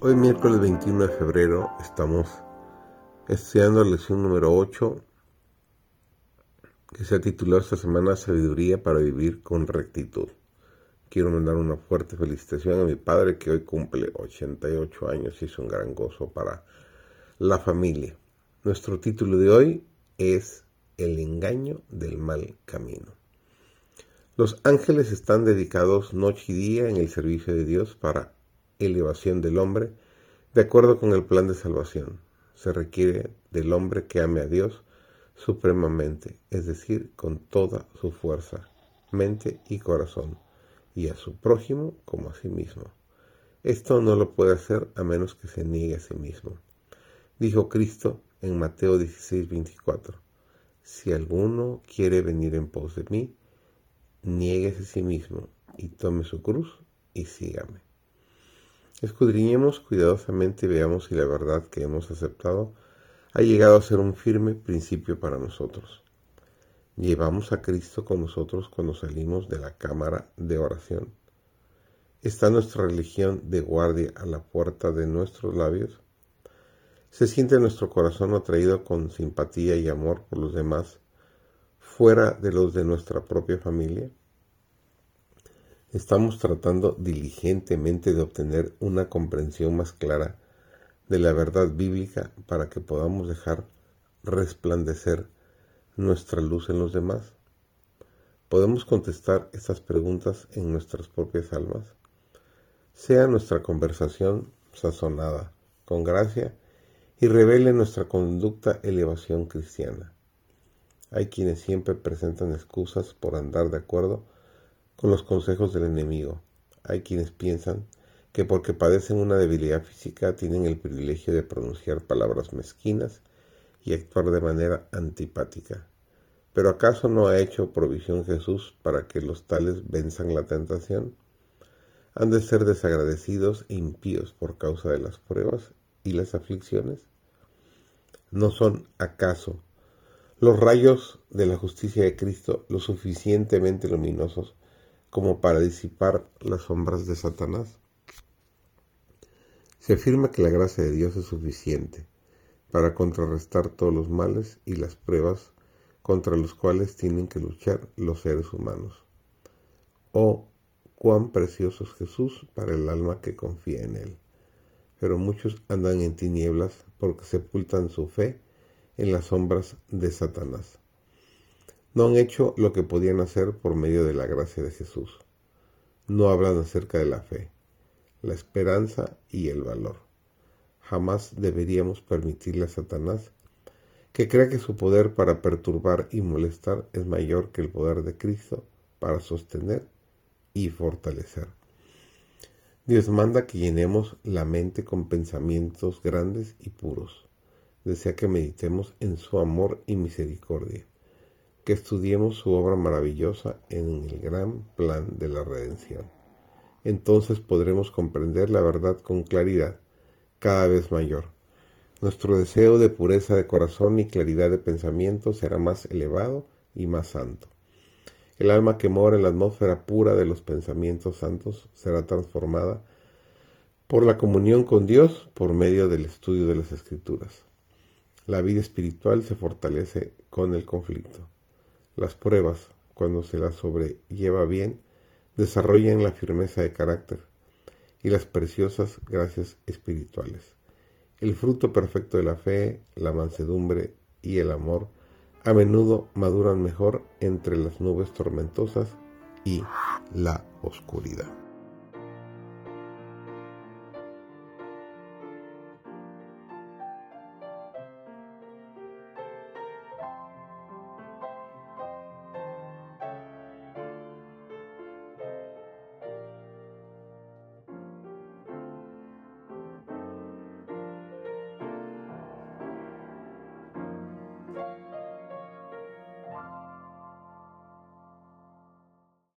Hoy miércoles 21 de febrero estamos estudiando la lección número 8 que se ha titulado esta semana Sabiduría para vivir con rectitud. Quiero mandar una fuerte felicitación a mi padre que hoy cumple 88 años y es un gran gozo para la familia. Nuestro título de hoy es El engaño del mal camino. Los ángeles están dedicados noche y día en el servicio de Dios para elevación del hombre de acuerdo con el plan de salvación. Se requiere del hombre que ame a Dios supremamente, es decir, con toda su fuerza, mente y corazón, y a su prójimo como a sí mismo. Esto no lo puede hacer a menos que se niegue a sí mismo. Dijo Cristo en Mateo 16, 24, Si alguno quiere venir en pos de mí, nieguese a sí mismo y tome su cruz y sígame. Escudriñemos cuidadosamente y veamos si la verdad que hemos aceptado ha llegado a ser un firme principio para nosotros. Llevamos a Cristo con nosotros cuando salimos de la cámara de oración. ¿Está nuestra religión de guardia a la puerta de nuestros labios? ¿Se siente nuestro corazón atraído con simpatía y amor por los demás fuera de los de nuestra propia familia? Estamos tratando diligentemente de obtener una comprensión más clara de la verdad bíblica para que podamos dejar resplandecer nuestra luz en los demás. Podemos contestar estas preguntas en nuestras propias almas. Sea nuestra conversación sazonada con gracia y revele nuestra conducta elevación cristiana. Hay quienes siempre presentan excusas por andar de acuerdo con los consejos del enemigo. Hay quienes piensan que porque padecen una debilidad física tienen el privilegio de pronunciar palabras mezquinas y actuar de manera antipática. ¿Pero acaso no ha hecho provisión Jesús para que los tales venzan la tentación? ¿Han de ser desagradecidos e impíos por causa de las pruebas y las aflicciones? ¿No son acaso los rayos de la justicia de Cristo lo suficientemente luminosos como para disipar las sombras de Satanás. Se afirma que la gracia de Dios es suficiente para contrarrestar todos los males y las pruebas contra los cuales tienen que luchar los seres humanos. Oh, cuán precioso es Jesús para el alma que confía en Él. Pero muchos andan en tinieblas porque sepultan su fe en las sombras de Satanás no han hecho lo que podían hacer por medio de la gracia de Jesús. No hablan acerca de la fe, la esperanza y el valor. Jamás deberíamos permitirle a Satanás que crea que su poder para perturbar y molestar es mayor que el poder de Cristo para sostener y fortalecer. Dios manda que llenemos la mente con pensamientos grandes y puros. Desea que meditemos en su amor y misericordia que estudiemos su obra maravillosa en el gran plan de la redención. Entonces podremos comprender la verdad con claridad cada vez mayor. Nuestro deseo de pureza de corazón y claridad de pensamiento será más elevado y más santo. El alma que mora en la atmósfera pura de los pensamientos santos será transformada por la comunión con Dios por medio del estudio de las escrituras. La vida espiritual se fortalece con el conflicto. Las pruebas, cuando se las sobrelleva bien, desarrollan la firmeza de carácter y las preciosas gracias espirituales. El fruto perfecto de la fe, la mansedumbre y el amor a menudo maduran mejor entre las nubes tormentosas y la oscuridad.